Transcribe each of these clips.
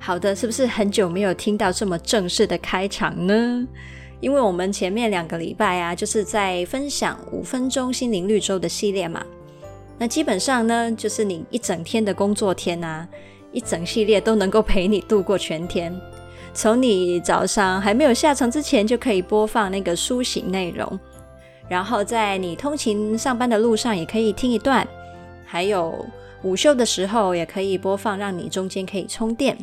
好的，是不是很久没有听到这么正式的开场呢？因为我们前面两个礼拜啊，就是在分享五分钟心灵绿洲的系列嘛。那基本上呢，就是你一整天的工作天啊，一整系列都能够陪你度过全天。从你早上还没有下床之前，就可以播放那个苏醒内容，然后在你通勤上班的路上也可以听一段，还有午休的时候也可以播放，让你中间可以充电。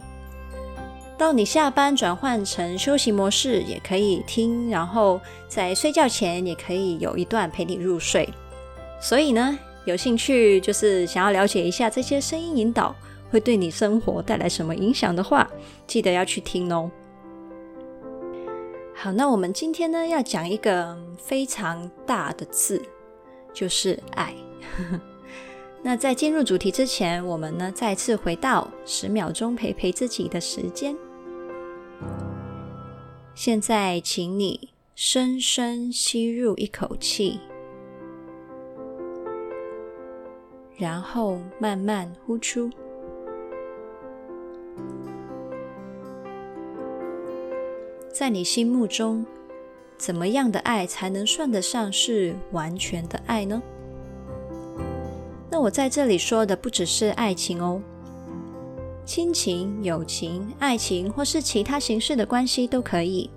到你下班转换成休息模式也可以听，然后在睡觉前也可以有一段陪你入睡。所以呢，有兴趣就是想要了解一下这些声音引导会对你生活带来什么影响的话，记得要去听哦。好，那我们今天呢要讲一个非常大的字，就是爱。那在进入主题之前，我们呢再次回到十秒钟陪陪自己的时间。现在，请你深深吸入一口气，然后慢慢呼出。在你心目中，怎么样的爱才能算得上是完全的爱呢？那我在这里说的不只是爱情哦，亲情、友情、爱情或是其他形式的关系都可以。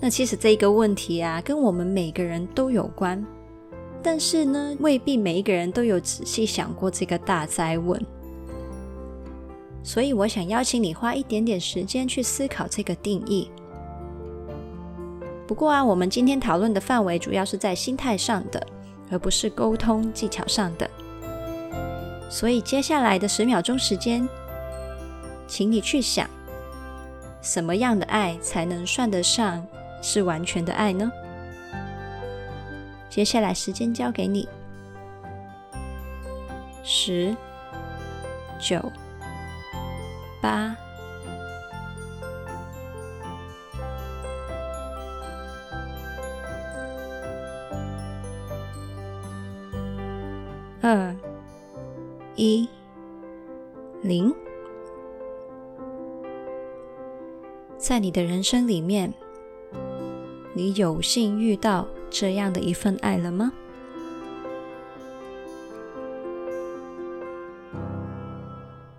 那其实这个问题啊，跟我们每个人都有关，但是呢，未必每一个人都有仔细想过这个大哉问。所以我想邀请你花一点点时间去思考这个定义。不过啊，我们今天讨论的范围主要是在心态上的。而不是沟通技巧上的，所以接下来的十秒钟时间，请你去想，什么样的爱才能算得上是完全的爱呢？接下来时间交给你，十、九、八。二一零，在你的人生里面，你有幸遇到这样的一份爱了吗？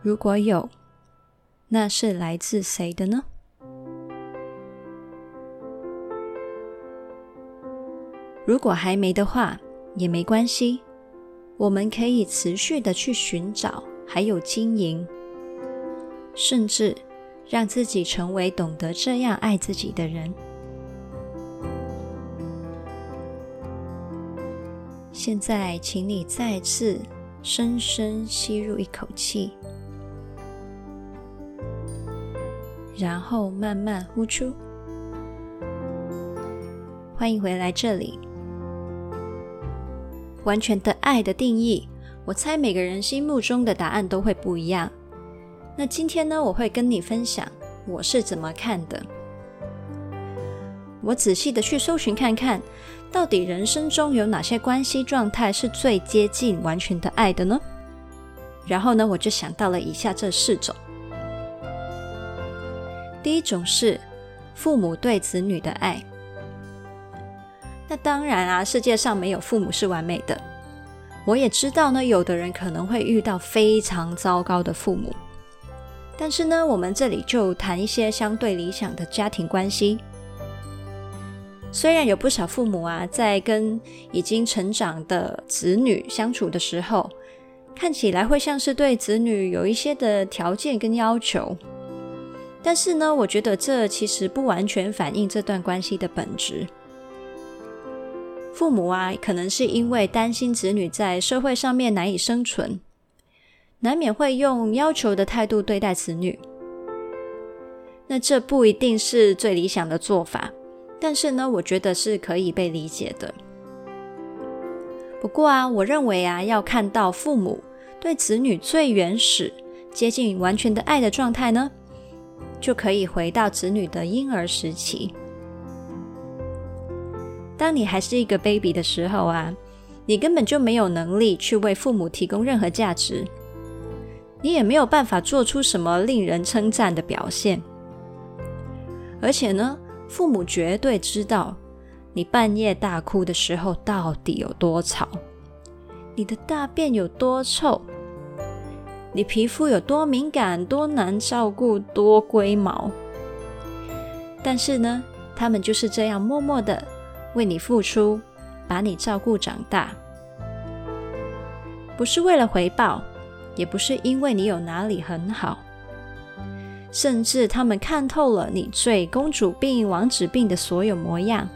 如果有，那是来自谁的呢？如果还没的话，也没关系。我们可以持续的去寻找，还有经营，甚至让自己成为懂得这样爱自己的人。现在，请你再次深深吸入一口气，然后慢慢呼出。欢迎回来这里。完全的爱的定义，我猜每个人心目中的答案都会不一样。那今天呢，我会跟你分享我是怎么看的。我仔细的去搜寻看看，到底人生中有哪些关系状态是最接近完全的爱的呢？然后呢，我就想到了以下这四种。第一种是父母对子女的爱。那当然啊，世界上没有父母是完美的。我也知道呢，有的人可能会遇到非常糟糕的父母。但是呢，我们这里就谈一些相对理想的家庭关系。虽然有不少父母啊，在跟已经成长的子女相处的时候，看起来会像是对子女有一些的条件跟要求，但是呢，我觉得这其实不完全反映这段关系的本质。父母啊，可能是因为担心子女在社会上面难以生存，难免会用要求的态度对待子女。那这不一定是最理想的做法，但是呢，我觉得是可以被理解的。不过啊，我认为啊，要看到父母对子女最原始、接近完全的爱的状态呢，就可以回到子女的婴儿时期。当你还是一个 baby 的时候啊，你根本就没有能力去为父母提供任何价值，你也没有办法做出什么令人称赞的表现。而且呢，父母绝对知道。你半夜大哭的时候到底有多吵？你的大便有多臭？你皮肤有多敏感、多难照顾、多龟毛？但是呢，他们就是这样默默的为你付出，把你照顾长大，不是为了回报，也不是因为你有哪里很好，甚至他们看透了你最公主病、王子病的所有模样。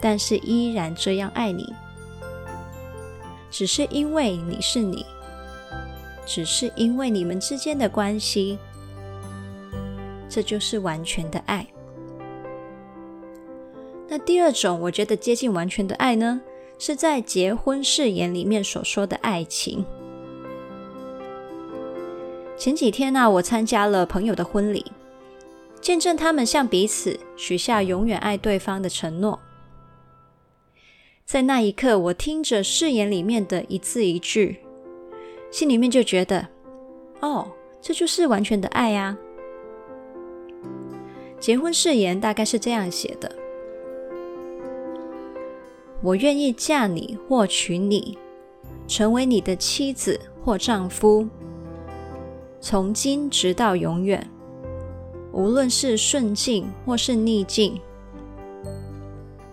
但是依然这样爱你，只是因为你是你，只是因为你们之间的关系，这就是完全的爱。那第二种，我觉得接近完全的爱呢，是在结婚誓言里面所说的爱情。前几天呢、我参加了朋友的婚礼，见证他们向彼此许下永远爱对方的承诺。在那一刻，我听着誓言里面的一字一句，心里面就觉得，哦，这就是完全的爱啊！结婚誓言大概是这样写的：我愿意嫁你或娶你，成为你的妻子或丈夫，从今直到永远，无论是顺境或是逆境。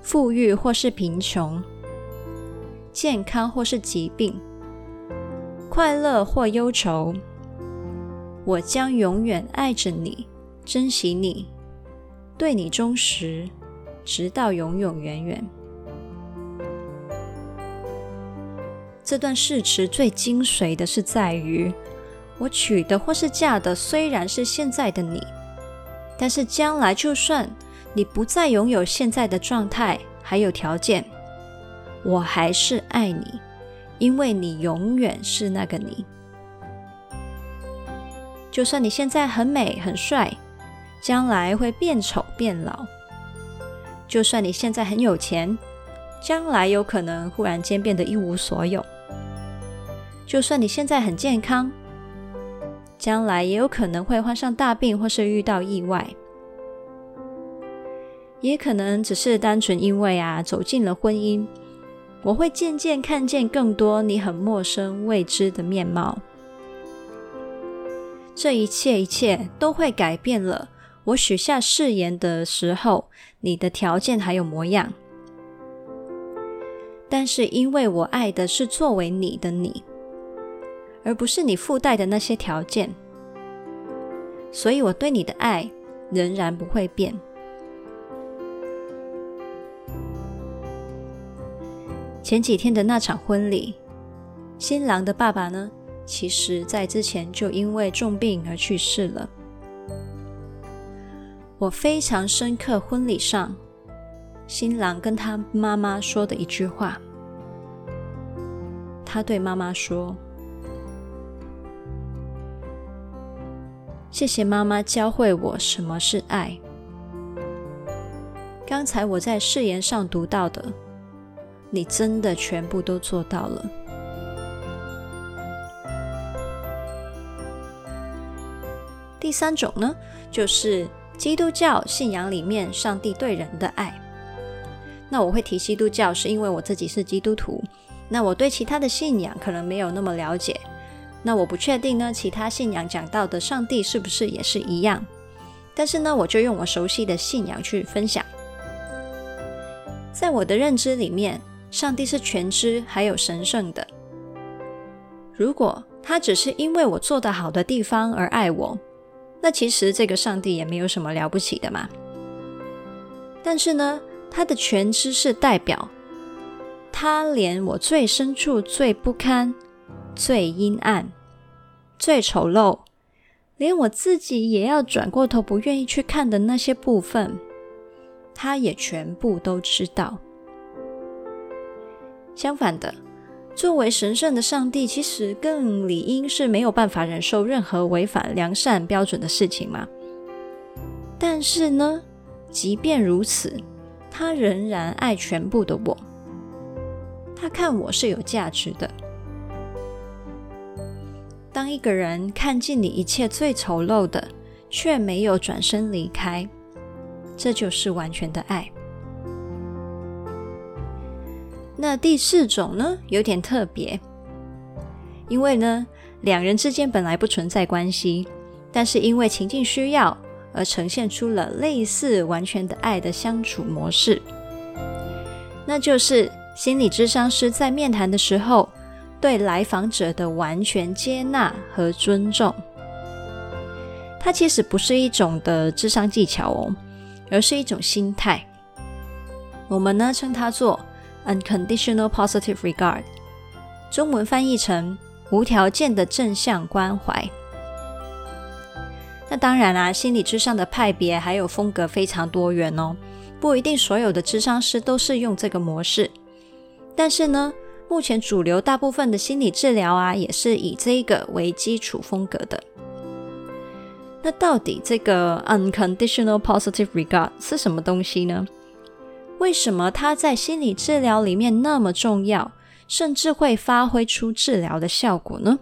富裕或是贫穷，健康或是疾病，快乐或忧愁，我将永远爱着你，珍惜你，对你忠实，直到永永远远。这段誓词最精髓的是在于，我娶的或是嫁的虽然是现在的你，但是将来就算。你不再拥有现在的状态，还有条件，我还是爱你，因为你永远是那个你。就算你现在很美很帅，将来会变丑变老；就算你现在很有钱，将来有可能忽然间变得一无所有；就算你现在很健康，将来也有可能会患上大病或是遇到意外。也可能只是单纯因为啊，走进了婚姻，我会渐渐看见更多你很陌生未知的面貌。这一切一切都会改变了我许下誓言的时候，你的条件还有模样。但是因为我爱的是作为你的你，而不是你附带的那些条件，所以我对你的爱仍然不会变。前几天的那场婚礼，新郎的爸爸呢，其实在之前就因为重病而去世了。我非常深刻婚礼上，新郎跟他妈妈说的一句话。他对妈妈说：“谢谢妈妈教会我什么是爱。”刚才我在誓言上读到的。你真的全部都做到了。第三种呢，就是基督教信仰里面上帝对人的爱。那我会提基督教，是因为我自己是基督徒。那我对其他的信仰可能没有那么了解。那我不确定呢，其他信仰讲到的上帝是不是也是一样？但是呢，我就用我熟悉的信仰去分享。在我的认知里面。上帝是全知还有神圣的。如果他只是因为我做得好的地方而爱我，那其实这个上帝也没有什么了不起的嘛。但是呢，他的全知是代表他连我最深处、最不堪、最阴暗、最丑陋、连我自己也要转过头不愿意去看的那些部分，他也全部都知道。相反的，作为神圣的上帝，其实更理应是没有办法忍受任何违反良善标准的事情嘛。但是呢，即便如此，他仍然爱全部的我。他看我是有价值的。当一个人看尽你一切最丑陋的，却没有转身离开，这就是完全的爱。那第四种呢，有点特别，因为呢，两人之间本来不存在关系，但是因为情境需要而呈现出了类似完全的爱的相处模式，那就是心理咨商师在面谈的时候对来访者的完全接纳和尊重。它其实不是一种的智商技巧哦，而是一种心态。我们呢称它做。Unconditional positive regard，中文翻译成无条件的正向关怀。那当然啦、心理智商的派别还有风格非常多元哦，不一定所有的咨商师都是用这个模式。但是呢，目前主流大部分的心理治疗啊，也是以这个为基础风格的。那到底这个 Unconditional positive regard 是什么东西呢？为什么它在心理治疗里面那么重要，甚至会发挥出治疗的效果呢？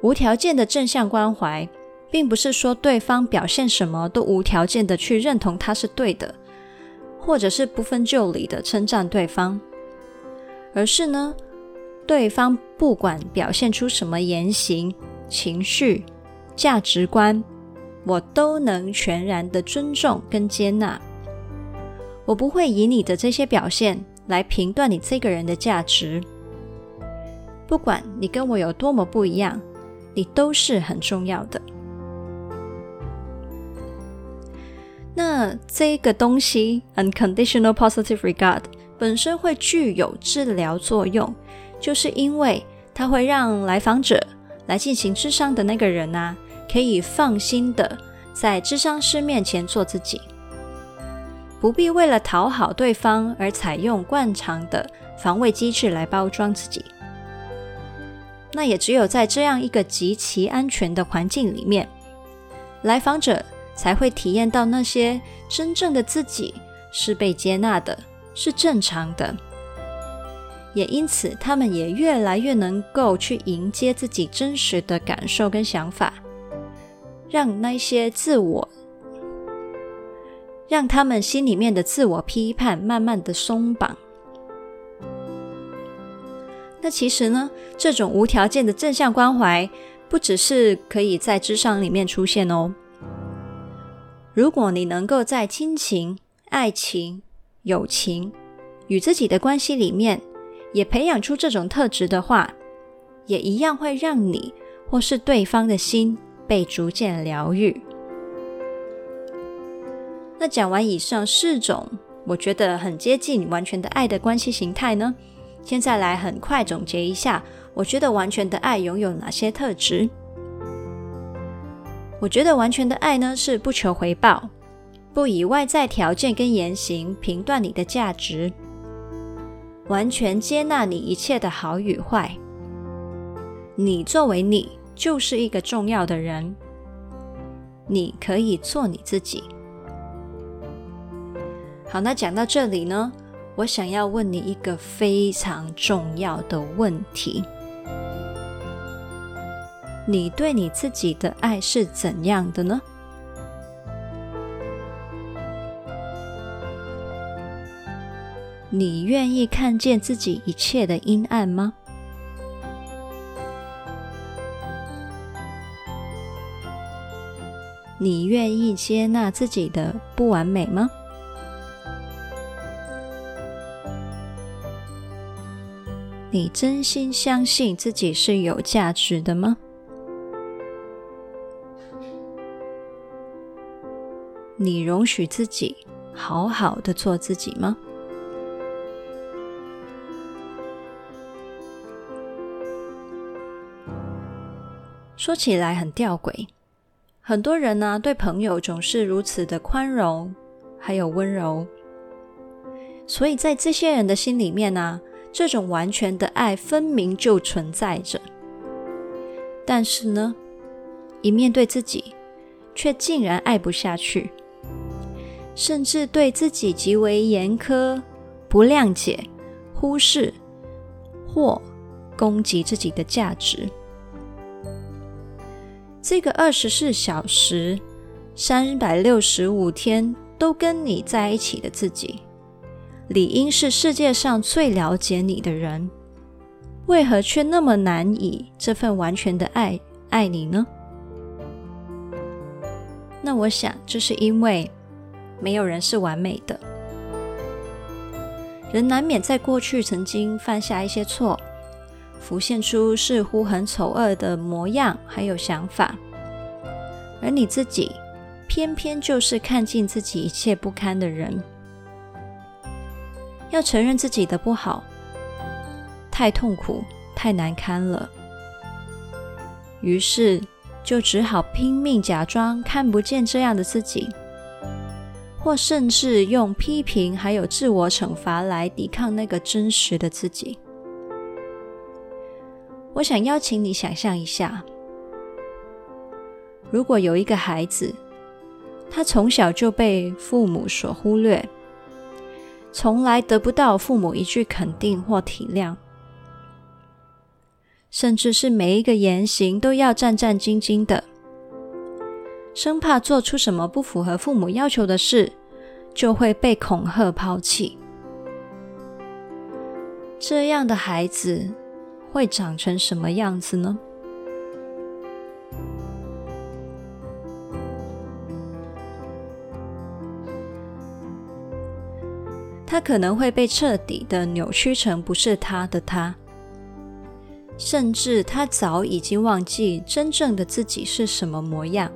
无条件的正向关怀，并不是说对方表现什么都无条件的去认同他是对的，或者是不分就里的称赞对方，而是呢，对方不管表现出什么言行、情绪、价值观。我都能全然的尊重跟接纳，我不会以你的这些表现来评断你这个人的价值。不管你跟我有多么不一样，你都是很重要的。那这个东西，unconditional positive regard，本身会具有治疗作用，就是因为它会让来访者来进行智商的那个人啊。可以放心的在智商师面前做自己，不必为了讨好对方而采用惯常的防卫机制来包装自己。那也只有在这样一个极其安全的环境里面，来访者才会体验到那些真正的自己是被接纳的，是正常的。也因此，他们也越来越能够去迎接自己真实的感受跟想法。让那些自我，让他们心里面的自我批判慢慢的松绑。那其实呢，这种无条件的正向关怀，不只是可以在咨商里面出现哦。如果你能够在亲情、爱情、友情与自己的关系里面，也培养出这种特质的话，也一样会让你或是对方的心。被逐渐疗愈。那讲完以上四种，我觉得很接近完全的爱的关系形态呢。现在来很快总结一下，我觉得完全的爱拥有哪些特质？我觉得完全的爱呢，是不求回报，不以外在条件跟言行评断你的价值，完全接纳你一切的好与坏。你作为你。就是一个重要的人，你可以做你自己。好，那讲到这里呢，我想要问你一个非常重要的问题：你对你自己的爱是怎样的呢？你愿意看见自己一切的阴暗吗？你愿意接纳自己的不完美吗？你真心相信自己是有价值的吗？你容许自己好好的做自己吗？说起来很吊诡，很多人呢、对朋友总是如此的宽容，还有温柔，所以在这些人的心里面呢、这种完全的爱分明就存在着。但是呢，一面对自己，却竟然爱不下去，甚至对自己极为严苛、不谅解、忽视或攻击自己的价值。这个二十四小时、三百六十五天都跟你在一起的自己，理应是世界上最了解你的人，为何却那么难以这份完全的爱爱你呢？那我想，这是因为没有人是完美的，人难免在过去曾经犯下一些错。浮现出似乎很丑恶的模样，还有想法，而你自己偏偏就是看尽自己一切不堪的人。要承认自己的不好，太痛苦，太难堪了，于是就只好拼命假装看不见这样的自己，或甚至用批评还有自我惩罚来抵抗那个真实的自己。我想邀请你想象一下，如果有一个孩子，他从小就被父母所忽略，从来得不到父母一句肯定或体谅，甚至是每一个言行都要战战兢兢的，生怕做出什么不符合父母要求的事，就会被恐吓抛弃。这样的孩子，会长成什么样子呢？他可能会被彻底的扭曲成不是他的他，甚至他早已经忘记真正的自己是什么模样，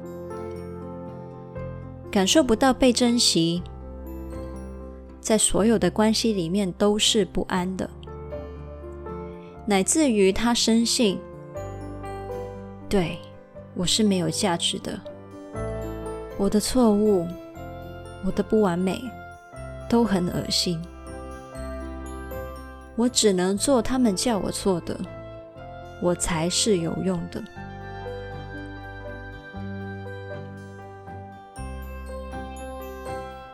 感受不到被珍惜，在所有的关系里面都是不安的。乃至于他深信，对，我是没有价值的，我的错误，我的不完美，都很恶心，我只能做他们叫我做的，我才是有用的。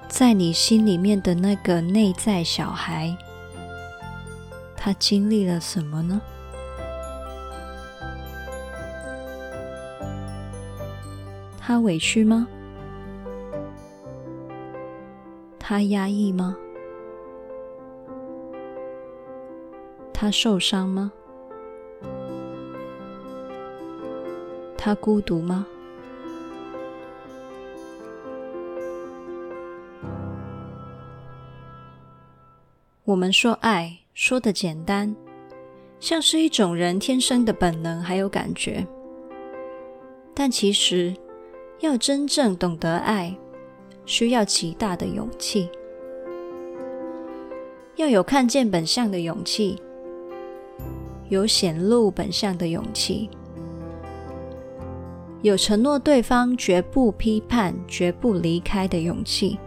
在你心里面的那个内在小孩。他经历了什么呢？他委屈吗？他压抑吗？他受伤吗？他孤独吗？我们说爱。说的简单，像是一种人天生的本能，还有感觉。但其实，要真正懂得爱，需要极大的勇气，要有看见本相的勇气，有显露本相的勇气，有承诺对方绝不批判、绝不离开的勇气。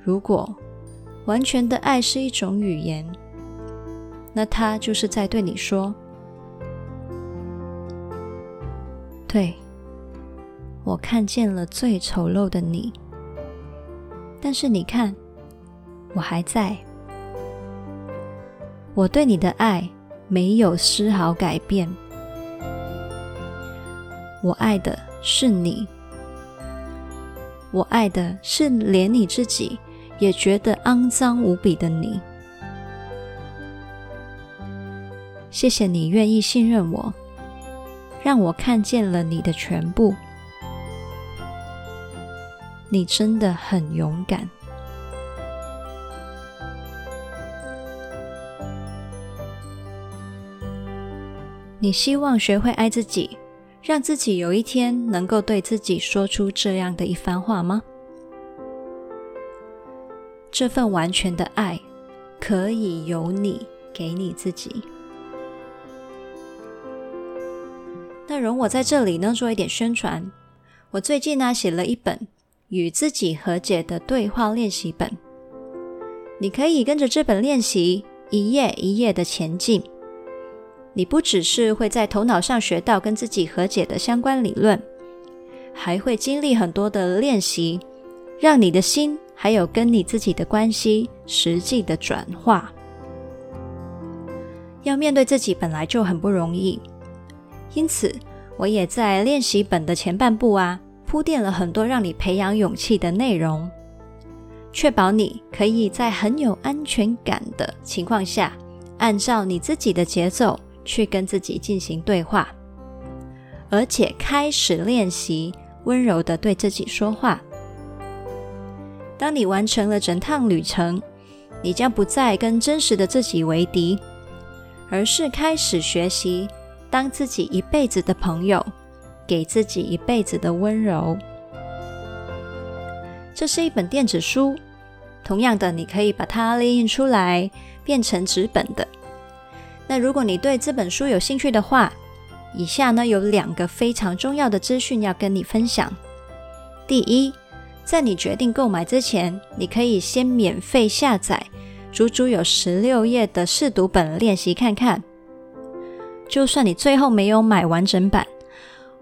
如果完全的爱是一种语言，那他就是在对你说：“对，我看见了最丑陋的你，但是你看，我还在，我对你的爱没有丝毫改变，我爱的是你，我爱的是连你自己。”也觉得肮脏无比的你，谢谢你愿意信任我，让我看见了你的全部。你真的很勇敢。你希望学会爱自己，让自己有一天能够对自己说出这样的一番话吗？这份完全的爱，可以由你给你自己。那容我在这里呢做一点宣传。我最近呢写了一本与自己和解的对话练习本，你可以跟着这本练习一页一页的前进。你不只是会在头脑上学到跟自己和解的相关理论，还会经历很多的练习，让你的心还有跟你自己的关系实际的转化。要面对自己本来就很不容易，因此我也在练习本的前半部啊，铺垫了很多让你培养勇气的内容，确保你可以在很有安全感的情况下，按照你自己的节奏。去跟自己进行对话，而且开始练习温柔地对自己说话。当你完成了整趟旅程，你将不再跟真实的自己为敌，而是开始学习当自己一辈子的朋友，给自己一辈子的温柔。这是一本电子书，同样的，你可以把它列印出来，变成纸本的。那如果你对这本书有兴趣的话，以下呢有两个非常重要的资讯要跟你分享。第一，在你决定购买之前，你可以先免费下载足足有十六页的试读本练习看看。就算你最后没有买完整版，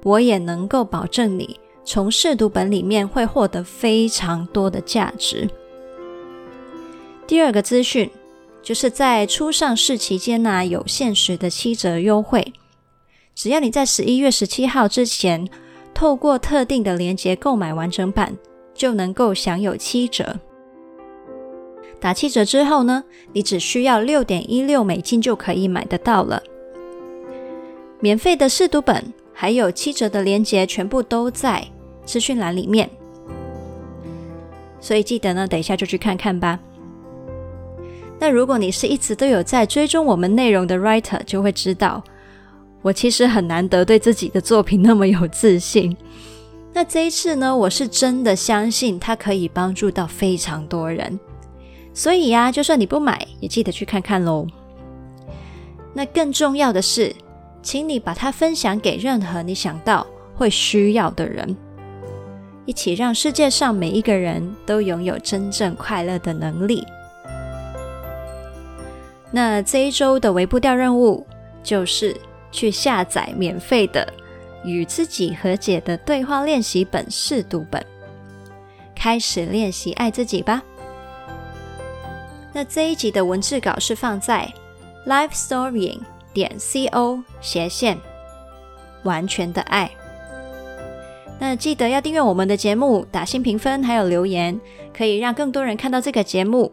我也能够保证你从试读本里面会获得非常多的价值。第二个资讯。就是在初上市期间呢，有限时的七折优惠。只要你在十一月十七号之前，透过特定的链接购买完整版，就能够享有七折。打七折之后呢，你只需要六点一六美金就可以买得到了。免费的试读本还有七折的链接，全部都在资讯栏里面。所以记得呢，等一下就去看看吧。那如果你是一直都有在追踪我们内容的 writer，就会知道我其实很难得对自己的作品那么有自信。那这一次呢，我是真的相信它可以帮助到非常多人，所以呀，就算你不买，也记得去看看喽。那更重要的是，请你把它分享给任何你想到会需要的人，一起让世界上每一个人都拥有真正快乐的能力。那这一周的微步调任务就是去下载免费的《与自己和解的对话练习本》试读本，开始练习爱自己吧。那这一集的文字稿是放在 lifestorying 点 co 斜线完全的爱。那记得要订阅我们的节目，打新评分，还有留言，可以让更多人看到这个节目。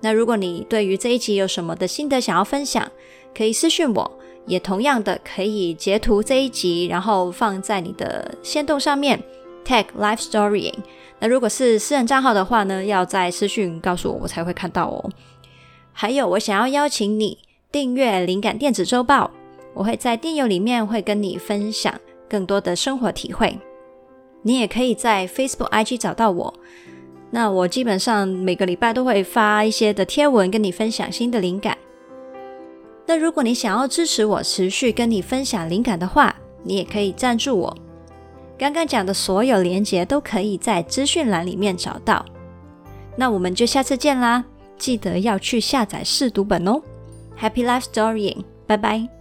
那如果你对于这一集有什么的心得想要分享，可以私讯我，也同样的可以截图这一集，然后放在你的限动上面，tag life story。那如果是私人账号的话呢，要在私讯告诉我，我才会看到哦。还有，我想要邀请你订阅灵感电子周报，我会在电邮里面会跟你分享更多的生活体会。你也可以在 Facebook、IG 找到我。那我基本上每个礼拜都会发一些的贴文，跟你分享新的灵感。那如果你想要支持我持续跟你分享灵感的话，你也可以赞助我。刚刚讲的所有连结都可以在资讯栏里面找到。那我们就下次见啦！记得要去下载试读本哦。Happy Life Storying，拜拜。